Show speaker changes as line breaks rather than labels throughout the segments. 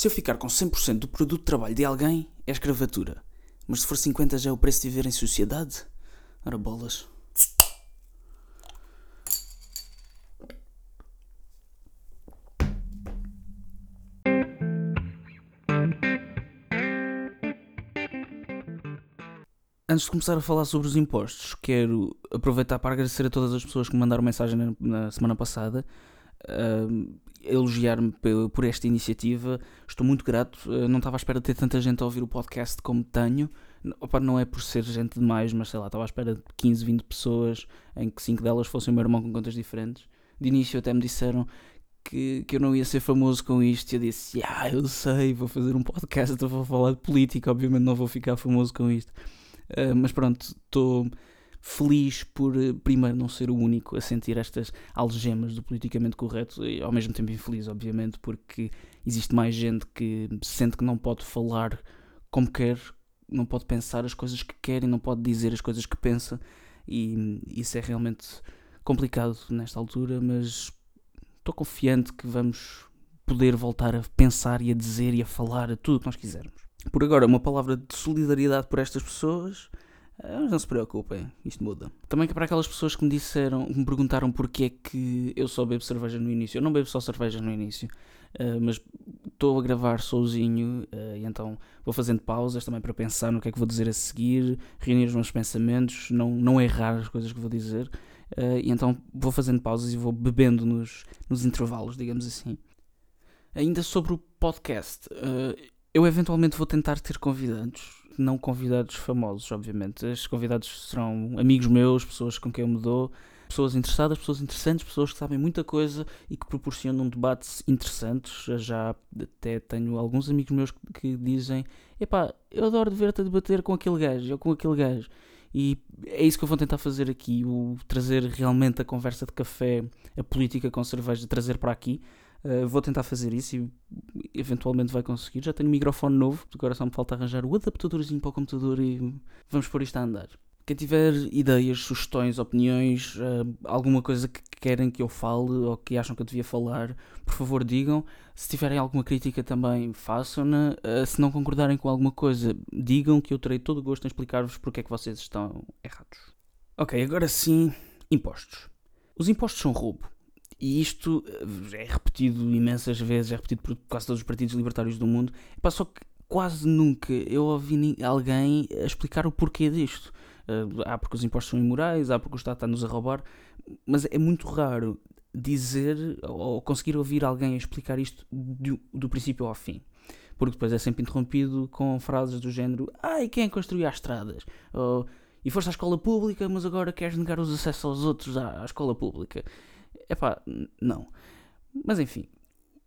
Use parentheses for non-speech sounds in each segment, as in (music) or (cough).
Se eu ficar com 100% do produto de trabalho de alguém, é escravatura. Mas se for 50% já é o preço de viver em sociedade? Ora bolas. Antes de começar a falar sobre os impostos, quero aproveitar para agradecer a todas as pessoas que me mandaram mensagem na, na semana passada, uh, elogiar-me por esta iniciativa. Estou muito grato. Uh, não estava à espera de ter tanta gente a ouvir o podcast como tenho. Opa, não é por ser gente demais, mas sei lá, estava à espera de 15, 20 pessoas, em que 5 delas fossem o meu irmão com contas diferentes. De início até me disseram que, que eu não ia ser famoso com isto. E eu disse: Ah, eu sei, vou fazer um podcast, vou falar de política, obviamente não vou ficar famoso com isto. Uh, mas pronto, estou feliz por, eh, primeiro, não ser o único a sentir estas algemas do politicamente correto e ao mesmo tempo infeliz, obviamente, porque existe mais gente que sente que não pode falar como quer, não pode pensar as coisas que quer e não pode dizer as coisas que pensa, e isso é realmente complicado nesta altura, mas estou confiante que vamos poder voltar a pensar e a dizer e a falar tudo o que nós quisermos. Por agora, uma palavra de solidariedade por estas pessoas. Eh, mas não se preocupem, isto muda. Também que para aquelas pessoas que me disseram, me perguntaram porque é que eu só bebo cerveja no início. Eu não bebo só cerveja no início, uh, mas estou a gravar sozinho uh, e então vou fazendo pausas também para pensar no que é que vou dizer a seguir, reunir os meus pensamentos, não, não errar as coisas que vou dizer. Uh, e então vou fazendo pausas e vou bebendo nos, nos intervalos, digamos assim. Ainda sobre o podcast, eu eventualmente vou tentar ter convidados, não convidados famosos, obviamente. Estes convidados serão amigos meus, pessoas com quem eu me dou, pessoas interessadas, pessoas interessantes, pessoas que sabem muita coisa e que proporcionam debates interessantes. Já até tenho alguns amigos meus que dizem: Epá, eu adoro ver-te a debater com aquele gajo ou com aquele gajo. E é isso que eu vou tentar fazer aqui: o trazer realmente a conversa de café, a política com cerveja, trazer para aqui. Uh, vou tentar fazer isso e eventualmente vai conseguir. Já tenho microfone novo, agora só me falta arranjar o adaptadorzinho para o computador e vamos pôr isto a andar. Quem tiver ideias, sugestões, opiniões, uh, alguma coisa que querem que eu fale ou que acham que eu devia falar, por favor digam. Se tiverem alguma crítica também façam-na. Uh, se não concordarem com alguma coisa, digam que eu terei todo o gosto em explicar-vos porque é que vocês estão errados. Ok, agora sim, impostos. Os impostos são roubo. E isto eh, é repetido imensas vezes, é repetido por quase todos os partidos libertários do mundo. Só que quase nunca eu ouvi alguém explicar o porquê disto. Uh, há porque os impostos são imorais, há porque o Estado está-nos a roubar, mas é muito raro dizer ou conseguir ouvir alguém explicar isto do, do princípio ao fim. Porque depois é sempre interrompido com frases do género: Ai, quem construiu as estradas? Ou, e foste à escola pública, mas agora queres negar os acessos aos outros à, à escola pública. Epá, não. Mas enfim,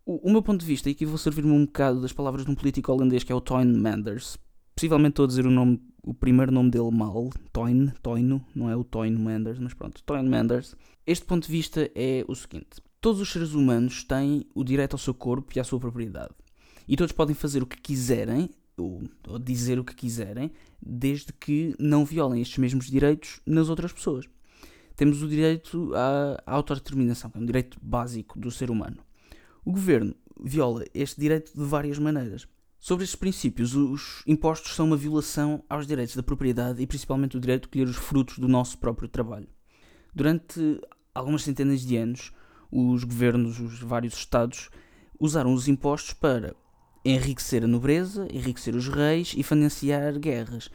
o, o meu ponto de vista, e aqui vou servir-me um bocado das palavras de um político holandês que é o Toyn Manders. Possivelmente estou a dizer o, nome, o primeiro nome dele mal, Toyn, Toyno, não é o Toyn Manders, mas pronto, Toyn Manders. Este ponto de vista é o seguinte: todos os seres humanos têm o direito ao seu corpo e à sua propriedade. E todos podem fazer o que quiserem, ou, ou dizer o que quiserem, desde que não violem estes mesmos direitos nas outras pessoas temos o direito à autodeterminação, que é um direito básico do ser humano. O governo viola este direito de várias maneiras. Sobre estes princípios, os impostos são uma violação aos direitos da propriedade e principalmente o direito de colher os frutos do nosso próprio trabalho. Durante algumas centenas de anos, os governos, os vários estados, usaram os impostos para enriquecer a nobreza, enriquecer os reis e financiar guerras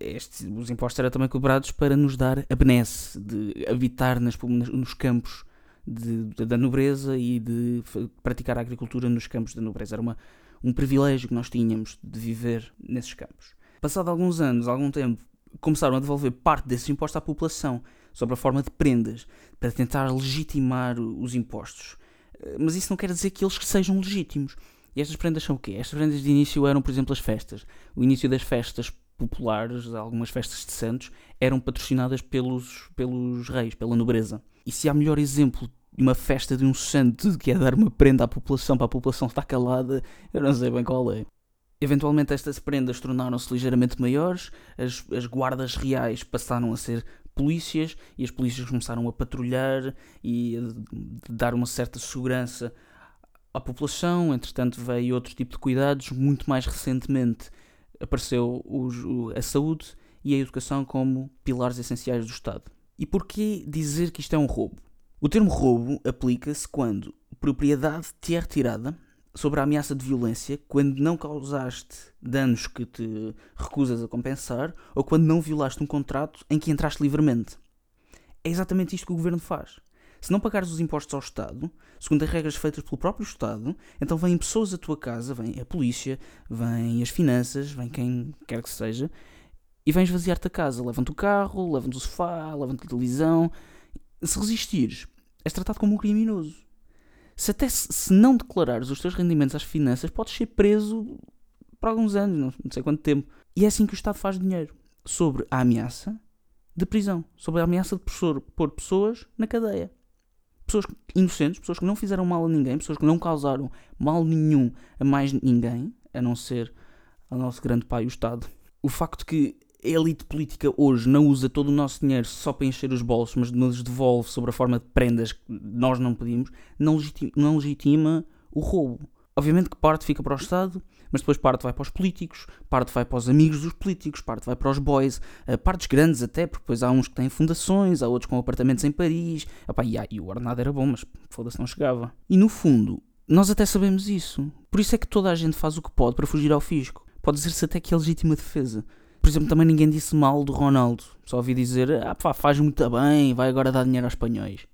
este, os impostos eram também cobrados para nos dar a benesse de habitar nas, nos campos de, de, da nobreza e de praticar a agricultura nos campos da nobreza. Era uma, um privilégio que nós tínhamos de viver nesses campos. Passado alguns anos, algum tempo, começaram a devolver parte desses impostos à população, sob a forma de prendas, para tentar legitimar os impostos. Eh, mas isso não quer dizer que eles sejam legítimos. E estas prendas são o quê? Estas prendas de início eram, por exemplo, as festas. O início das festas populares, algumas festas de santos, eram patrocinadas pelos, pelos reis, pela nobreza. E se há melhor exemplo de uma festa de um santo que é dar uma prenda à população para a população estar calada, eu não sei bem qual é. Eventualmente estas prendas tornaram-se ligeiramente maiores, as, as guardas reais passaram a ser polícias e as polícias começaram a patrulhar e a dar uma certa segurança à população, entretanto veio outro tipo de cuidados, muito mais recentemente apareceu o, a saúde e a educação como pilares essenciais do Estado. E porquê dizer que isto é um roubo? O termo roubo aplica-se quando propriedade te é retirada sobre a ameaça de violência, quando não causaste danos que te recusas a compensar ou quando não violaste um contrato em que entraste livremente. É exatamente isto que o governo faz. Se não pagares os impostos ao Estado, segundo as regras feitas pelo próprio Estado, então vêm pessoas à tua casa, vem a polícia, vem as finanças, vem quem quer que seja, e vem esvaziar-te a casa. Levam-te o carro, levam-te o sofá, levam-te a televisão. Se resistires, és tratado como um criminoso. Se até se não declarares os teus rendimentos às finanças, podes ser preso por alguns anos, não sei quanto tempo. E é assim que o Estado faz dinheiro. Sobre a ameaça de prisão. Sobre a ameaça de pôr pessoas na cadeia pessoas inocentes, pessoas que não fizeram mal a ninguém, pessoas que não causaram mal nenhum a mais ninguém, a não ser ao nosso grande pai, o Estado. O facto que a elite política hoje não usa todo o nosso dinheiro só para encher os bolsos, mas nos devolve sobre a forma de prendas que nós não pedimos, não legitima, não legitima o roubo. Obviamente que parte fica para o Estado, mas depois parte vai para os políticos, parte vai para os amigos dos políticos, parte vai para os boys, uh, partes grandes até, porque depois há uns que têm fundações, há outros com apartamentos em Paris. Epá, e, ah, e o ordenado era bom, mas foda-se, não chegava. E no fundo, nós até sabemos isso. Por isso é que toda a gente faz o que pode para fugir ao fisco. Pode dizer-se até que é legítima defesa. Por exemplo, também ninguém disse mal do Ronaldo. Só ouvi dizer, ah pá, faz muito bem, vai agora dar dinheiro aos espanhóis.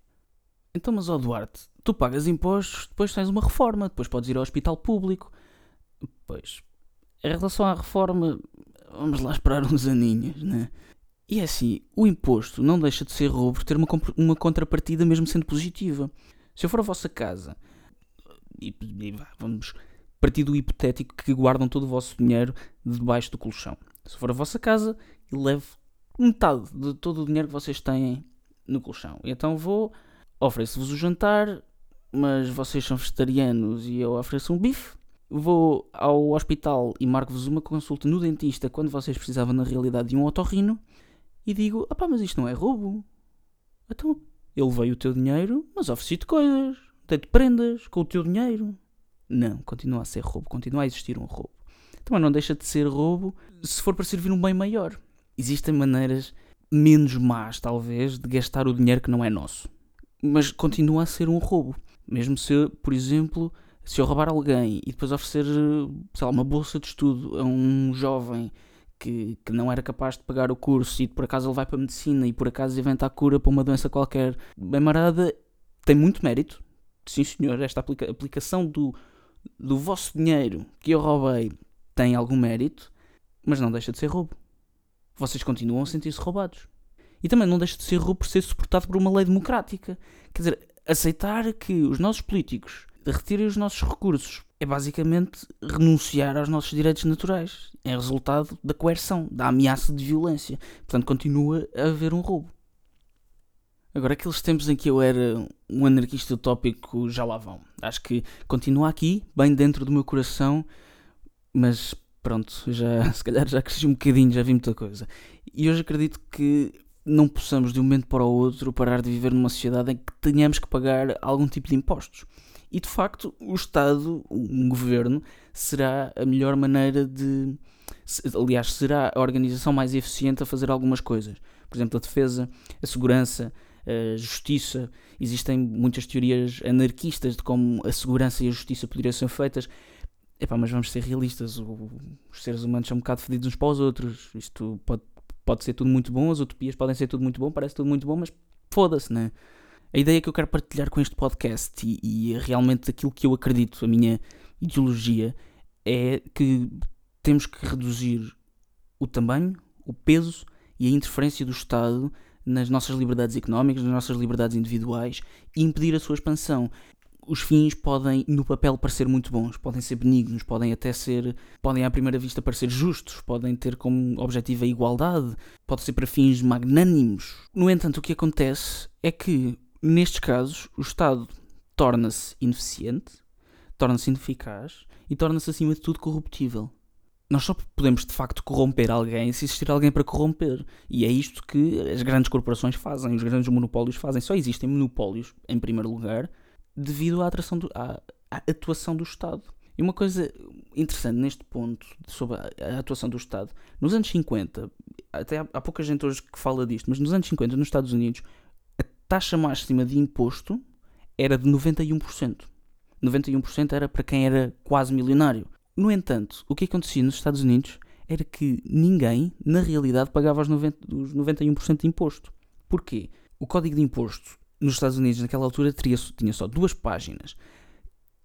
Então, mas ó Duarte, tu pagas impostos, depois tens uma reforma, depois podes ir ao hospital público. Pois, em relação à reforma, vamos lá esperar uns aninhos, né? E é assim, o imposto não deixa de ser roubo por ter uma, uma contrapartida mesmo sendo positiva. Se eu for à vossa casa, e, e vamos partir do hipotético que guardam todo o vosso dinheiro debaixo do colchão. Se for à vossa casa, levo metade de todo o dinheiro que vocês têm no colchão. E então vou ofereço-vos o jantar, mas vocês são vegetarianos e eu ofereço um bife. Vou ao hospital e marco-vos uma consulta no dentista quando vocês precisavam na realidade de um otorrino e digo: ah pá, mas isto não é roubo. Então, ele veio o teu dinheiro, mas ofereci-te coisas, dei-te prendas com o teu dinheiro. Não, continua a ser roubo, continua a existir um roubo. Também não deixa de ser roubo se for para servir um bem maior. Existem maneiras menos más, talvez, de gastar o dinheiro que não é nosso mas continua a ser um roubo. Mesmo se, por exemplo, se eu roubar alguém e depois oferecer, sei lá, uma bolsa de estudo a um jovem que, que não era capaz de pagar o curso e por acaso ele vai para a medicina e por acaso inventa a cura para uma doença qualquer, bem marada, tem muito mérito. Sim, senhor, esta aplica aplicação do, do vosso dinheiro que eu roubei tem algum mérito, mas não deixa de ser roubo. Vocês continuam a sentir-se roubados. E também não deixa de ser roubo por ser suportado por uma lei democrática. Quer dizer, aceitar que os nossos políticos retirem os nossos recursos é basicamente renunciar aos nossos direitos naturais. É resultado da coerção, da ameaça de violência. Portanto, continua a haver um roubo. Agora, aqueles tempos em que eu era um anarquista utópico já lá vão. Acho que continua aqui, bem dentro do meu coração, mas pronto, já, (laughs) se calhar já cresci um bocadinho, já vi muita coisa. E hoje acredito que não possamos de um momento para o outro parar de viver numa sociedade em que tenhamos que pagar algum tipo de impostos. E de facto, o Estado, um governo, será a melhor maneira de. Aliás, será a organização mais eficiente a fazer algumas coisas. Por exemplo, a defesa, a segurança, a justiça. Existem muitas teorias anarquistas de como a segurança e a justiça poderiam ser feitas. Epá, mas vamos ser realistas, os seres humanos são um bocado fedidos uns para os outros. Isto pode pode ser tudo muito bom, as utopias podem ser tudo muito bom, parece tudo muito bom, mas foda-se, né? A ideia que eu quero partilhar com este podcast e, e realmente aquilo que eu acredito, a minha ideologia, é que temos que reduzir o tamanho, o peso e a interferência do Estado nas nossas liberdades económicas, nas nossas liberdades individuais e impedir a sua expansão os fins podem, no papel, parecer muito bons, podem ser benignos, podem até ser, podem à primeira vista parecer justos, podem ter como objetivo a igualdade, pode ser para fins magnânimos. No entanto, o que acontece é que, nestes casos, o Estado torna-se ineficiente, torna-se ineficaz e torna-se, acima de tudo, corruptível. Nós só podemos de facto corromper alguém se existir alguém para corromper. E é isto que as grandes corporações fazem, os grandes monopólios fazem. Só existem monopólios, em primeiro lugar, devido à atração do, à, à atuação do Estado. E uma coisa interessante neste ponto sobre a, atuação do Estado, nos anos 50, até há, há pouca gente hoje que fala disto, mas nos anos 50, nos Estados Unidos, taxa máxima de imposto era de 91%. 91% era para quem era quase milionário. No entanto, o que acontecia nos Estados Unidos era que ninguém, na realidade, pagava os, 90, os 91% de imposto. Porquê? O código de imposto nos Estados Unidos, naquela altura, tinha só duas páginas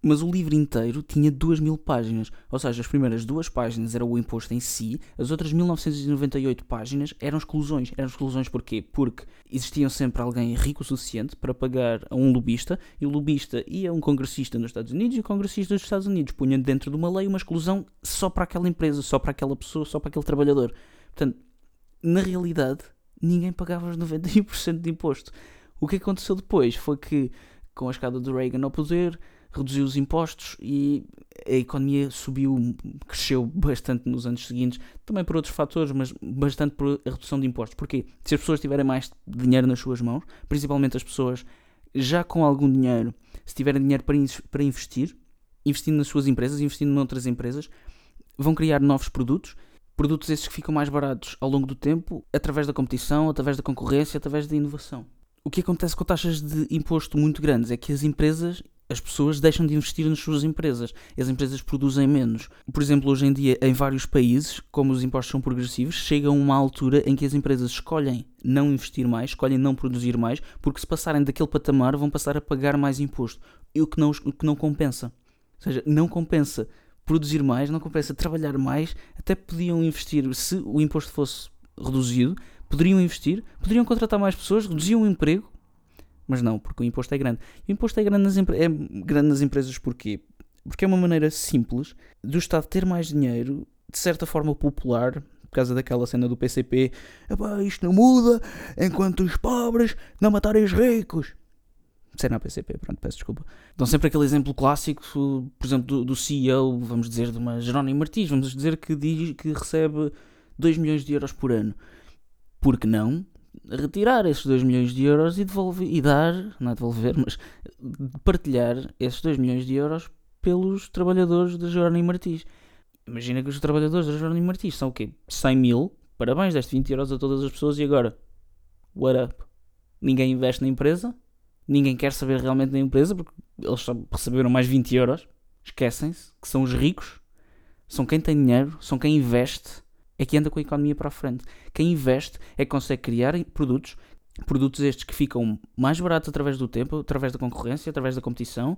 mas o livro inteiro tinha 2 mil páginas. Ou seja, as primeiras duas páginas era o imposto em si, as outras 1998 páginas eram exclusões. Eram exclusões porquê? Porque existiam sempre alguém rico o suficiente para pagar a um lobista, e o lobista ia a um congressista nos Estados Unidos, e o congressista dos Estados Unidos punha dentro de uma lei uma exclusão só para aquela empresa, só para aquela pessoa, só para aquele trabalhador. Portanto, na realidade, ninguém pagava os 91% de imposto. O que aconteceu depois foi que, com a escada do Reagan ao poder, reduziu os impostos e a economia subiu, cresceu bastante nos anos seguintes, também por outros fatores, mas bastante por a redução de impostos. Porque se as pessoas tiverem mais dinheiro nas suas mãos, principalmente as pessoas já com algum dinheiro, se tiverem dinheiro para, para investir, investindo nas suas empresas, investindo noutras empresas, vão criar novos produtos. Produtos esses que ficam mais baratos ao longo do tempo, através da competição, através da concorrência, através da inovação. O que acontece com taxas de imposto muito grandes é que as empresas as pessoas deixam de investir nas suas empresas. As empresas produzem menos. Por exemplo, hoje em dia, em vários países, como os impostos são progressivos, chega uma altura em que as empresas escolhem não investir mais, escolhem não produzir mais, porque se passarem daquele patamar vão passar a pagar mais imposto. E o que não, o que não compensa. Ou seja, não compensa produzir mais, não compensa trabalhar mais, até podiam investir, se o imposto fosse reduzido, poderiam investir, poderiam contratar mais pessoas, reduziam o emprego mas não, porque o imposto é grande. O imposto é grande nas, é grande nas empresas porquê? Porque é uma maneira simples do Estado ter mais dinheiro, de certa forma popular, por causa daquela cena do PCP, isto não muda enquanto os pobres não matarem os ricos. Cena PCP, pronto, peço desculpa. Dão sempre aquele exemplo clássico, por exemplo, do, do CEO, vamos dizer, de uma Jerónimo Martins, vamos dizer que diz que recebe 2 milhões de euros por ano. Por que não retirar esses 2 milhões de euros e, devolver, e dar, não é devolver, (laughs) mas partilhar esses 2 milhões de euros pelos trabalhadores da Jerónimo Martins. Imagina que os trabalhadores da Jerónimo Martins são o quê? 100 mil? Parabéns, deste 20 euros a todas as pessoas e agora? What up? Ninguém investe na empresa? Ninguém quer saber realmente da empresa porque eles só receberam mais 20 euros. Esquecem-se que são os ricos, são quem tem dinheiro, são quem investe é que anda com a economia para a frente. Quem investe é que consegue criar produtos, produtos estes que ficam mais baratos através do tempo, através da concorrência, através da competição,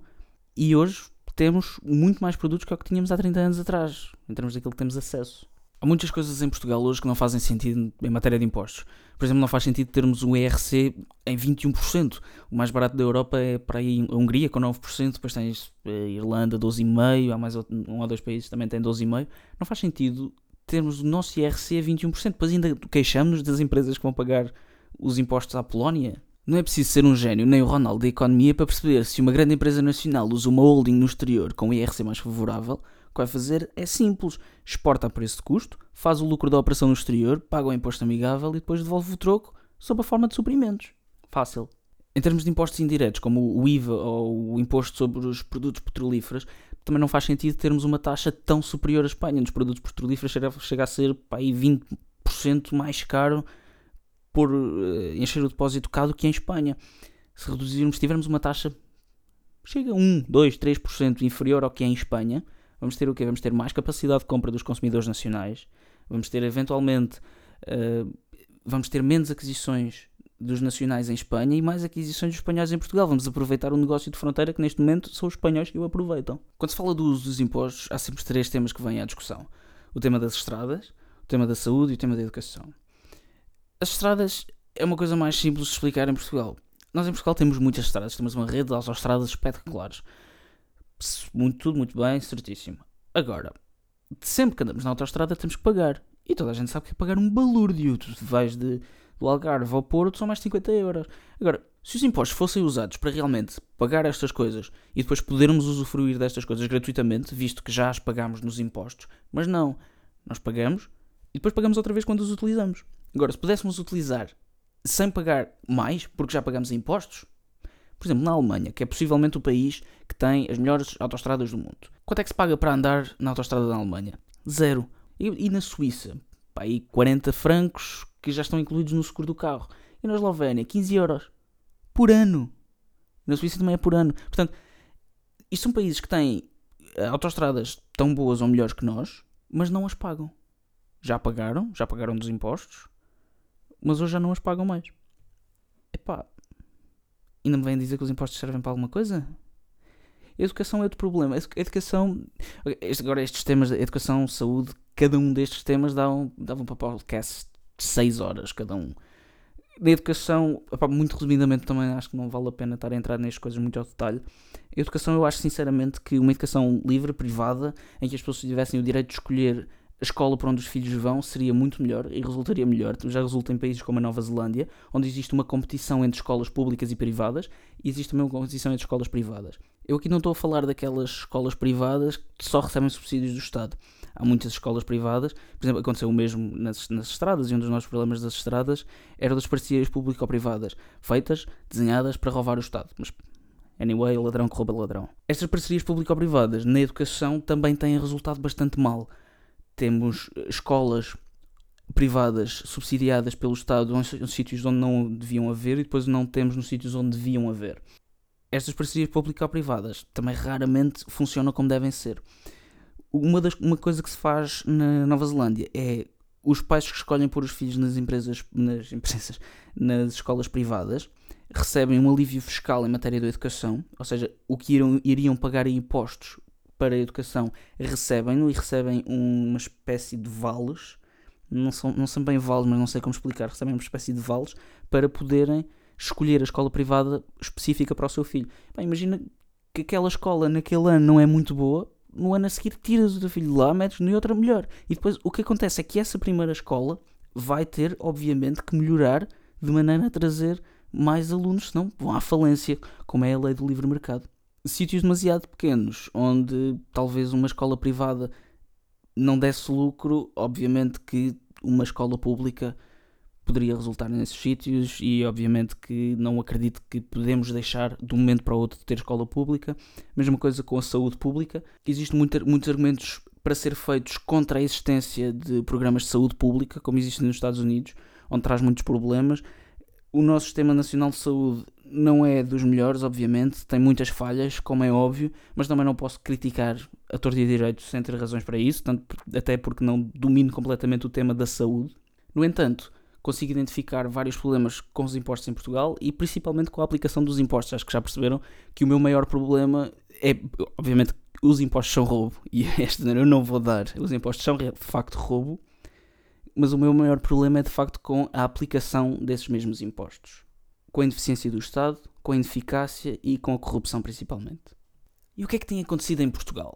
e hoje temos muito mais produtos que o que tínhamos há 30 anos atrás, em termos daquilo que temos acesso. Há muitas coisas em Portugal hoje que não fazem sentido em matéria de impostos. Por exemplo, não faz sentido termos um ERC em 21%. O mais barato da Europa é para aí a Hungria, com 9%. Depois tens a Irlanda, 12,5%. Há mais um ou dois países que também têm 12,5%. Não faz sentido termos o nosso IRC a 21%, depois ainda queixamos-nos das empresas que vão pagar os impostos à Polónia. Não é preciso ser um gênio nem o Ronaldo da economia para perceber se uma grande empresa nacional usa uma holding no exterior com o IRC mais favorável, o que vai fazer é simples: exporta a preço de custo, faz o lucro da operação no exterior, paga o imposto amigável e depois devolve o troco sob a forma de suprimentos. Fácil. Em termos de impostos indiretos, como o IVA ou o imposto sobre os produtos petrolíferos, também não faz sentido termos uma taxa tão superior à Espanha. Nos produtos petrolíferos chega, chega a ser pá, 20% mais caro por uh, encher o depósito cá do que em Espanha. Se reduzirmos, tivermos uma taxa chega a 1, 2, 3% inferior ao que é em Espanha, vamos ter o quê? Vamos ter mais capacidade de compra dos consumidores nacionais, vamos ter eventualmente uh, vamos ter menos aquisições dos nacionais em Espanha e mais aquisições dos espanhóis em Portugal. Vamos aproveitar o negócio de fronteira que neste momento são os espanhóis que o aproveitam. Quando se fala do uso dos impostos, há sempre três temas que vêm à discussão: o tema das estradas, o tema da saúde e o tema da educação. As estradas é uma coisa mais simples de explicar em Portugal. Nós em Portugal temos muitas estradas, temos uma rede de autoestradas espetaculares. Muito, tudo muito bem, certíssimo. Agora, sempre que andamos na autoestrada temos que pagar. E toda a gente sabe que é pagar um balúrdio. Tu vais de do Algarve ao Porto são mais de 50 euros. Agora, se os impostos fossem usados para realmente pagar estas coisas e depois podermos usufruir destas coisas gratuitamente, visto que já as pagamos nos impostos, mas não, nós pagamos e depois pagamos outra vez quando os utilizamos. Agora, se pudéssemos utilizar sem pagar mais, porque já pagamos impostos, Por exemplo, na Alemanha, que é possivelmente o país que tem as melhores autostradas do mundo. Quanto é que se paga para andar na autostrada da Alemanha? Zero. E, e na Suíça? Pá, aí 40 francos que já estão incluídos no seguro do carro. E na Eslovénia? 15 euros. Por ano. Na Suíça também é por ano. Portanto, isto são países que têm eh, autostradas tão boas ou melhores que nós, mas não as pagam. Já pagaram, já pagaram dos impostos, mas hoje já não as pagam mais. Epá, ainda me vêm dizer que os impostos servem para alguma coisa? Educação é outro problema. Educação. Agora, estes temas de educação, saúde, cada um destes temas davam, davam para podcast de 6 horas, cada um. Na educação, muito resumidamente, também acho que não vale a pena estar a entrar nestas coisas muito ao detalhe. A educação, eu acho sinceramente que uma educação livre, privada, em que as pessoas tivessem o direito de escolher a escola para onde os filhos vão seria muito melhor e resultaria melhor. Já resulta em países como a Nova Zelândia, onde existe uma competição entre escolas públicas e privadas, e existe também uma competição entre escolas privadas. Eu aqui não estou a falar daquelas escolas privadas que só recebem subsídios do Estado. Há muitas escolas privadas, por exemplo, aconteceu o mesmo nas, nas estradas, e um dos nossos problemas das estradas era das parcerias público-privadas, feitas, desenhadas para roubar o Estado. Mas Anyway, ladrão que rouba ladrão. Estas parcerias público-privadas na educação também têm resultado bastante mal temos escolas privadas subsidiadas pelo Estado em sítios onde não deviam haver e depois não temos nos sítios onde deviam haver. Estas parcerias público-privadas também raramente funcionam como devem ser. Uma, das, uma coisa que se faz na Nova Zelândia é os pais que escolhem pôr os filhos nas empresas, nas empresas, nas escolas privadas, recebem um alívio fiscal em matéria de educação, ou seja, o que iriam, iriam pagar em impostos para a educação recebem-no e recebem uma espécie de vales, não são, não são bem vales, mas não sei como explicar, recebem uma espécie de vales para poderem escolher a escola privada específica para o seu filho. Bem, imagina que aquela escola naquele ano não é muito boa, no ano a seguir tiras o teu filho de lá, metes no outra melhor. E depois o que acontece é que essa primeira escola vai ter, obviamente, que melhorar de maneira a trazer mais alunos, senão vão à falência, como é a lei do livre mercado sítios demasiado pequenos, onde talvez uma escola privada não desse lucro, obviamente que uma escola pública poderia resultar nesses sítios e obviamente que não acredito que podemos deixar de um momento para o outro de ter escola pública. Mesma coisa com a saúde pública. Existem muito, muitos argumentos para ser feitos contra a existência de programas de saúde pública, como existem nos Estados Unidos, onde traz muitos problemas. O nosso Sistema Nacional de Saúde não é dos melhores, obviamente, tem muitas falhas, como é óbvio, mas também não posso criticar a torta e direito sem ter razões para isso, tanto, até porque não domino completamente o tema da saúde. No entanto, consigo identificar vários problemas com os impostos em Portugal e principalmente com a aplicação dos impostos. Acho que já perceberam que o meu maior problema é, obviamente, os impostos são roubo e (laughs) esta eu não vou dar. Os impostos são de facto roubo, mas o meu maior problema é de facto com a aplicação desses mesmos impostos com a ineficiência do Estado, com a ineficácia e com a corrupção principalmente. E o que é que tem acontecido em Portugal?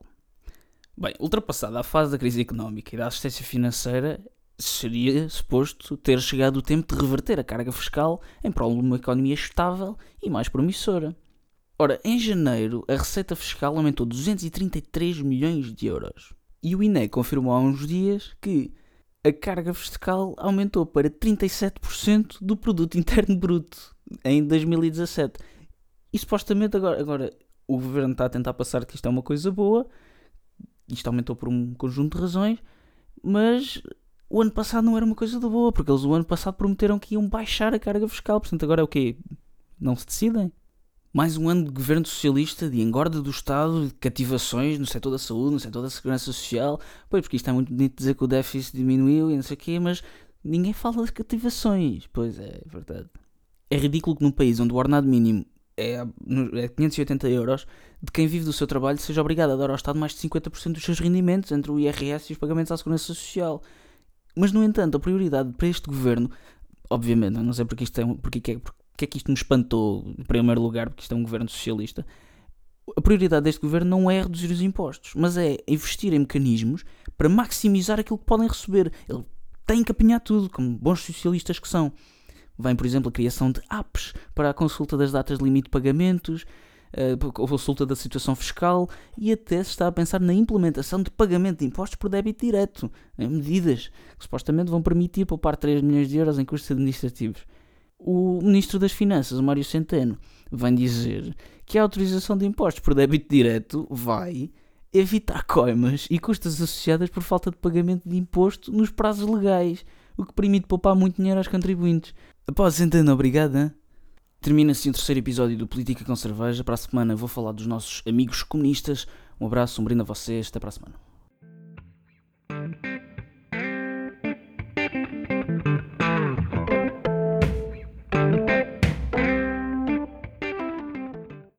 Bem, ultrapassada a fase da crise económica e da assistência financeira, seria suposto ter chegado o tempo de reverter a carga fiscal em prol de uma economia estável e mais promissora. Ora, em janeiro, a receita fiscal aumentou 233 milhões de euros. E o INE confirmou há uns dias que a carga fiscal aumentou para 37% do produto (laughs) interno bruto em 2017. E supostamente agora, agora o governo está a tentar passar que isto é uma coisa boa, isto aumentou por um conjunto de razões, mas o ano passado não era uma coisa de boa, porque eles o ano passado prometeram que iam baixar a carga fiscal, portanto agora é o quê? Não se decidem? Mais um ano de governo socialista, de engorda do Estado, de cativações no setor da saúde, no setor da segurança social. Pois, porque isto é muito bonito dizer que o déficit diminuiu e não sei o quê, mas ninguém fala das cativações. Pois é, é verdade. É ridículo que num país onde o ordenado mínimo é, é 580 euros, de quem vive do seu trabalho seja obrigado a dar ao Estado mais de 50% dos seus rendimentos entre o IRS e os pagamentos à Segurança Social. Mas, no entanto, a prioridade para este governo, obviamente, não sei porque, isto é, porque, é, porque é que isto me espantou em primeiro lugar, porque isto é um governo socialista, a prioridade deste governo não é reduzir os impostos, mas é investir em mecanismos para maximizar aquilo que podem receber. Ele tem que apanhar tudo, como bons socialistas que são. Vem, por exemplo, a criação de apps para a consulta das datas de limite de pagamentos, eh, a consulta da situação fiscal e até se está a pensar na implementação de pagamento de impostos por débito direto, medidas que supostamente vão permitir poupar 3 milhões de euros em custos administrativos. o Ministro das Finanças, o Mário Centeno, vem dizer que a autorização de impostos por débito direto vai evitar coimas e custas associadas por falta de pagamento de imposto nos prazos legais, o que permite poupar muito dinheiro aos contribuintes. Após Centeno, obrigado. Termina-se o terceiro episódio do Política com Cerveja. Para a semana vou falar dos nossos amigos comunistas. Um abraço, um brinde a vocês. Até para a semana.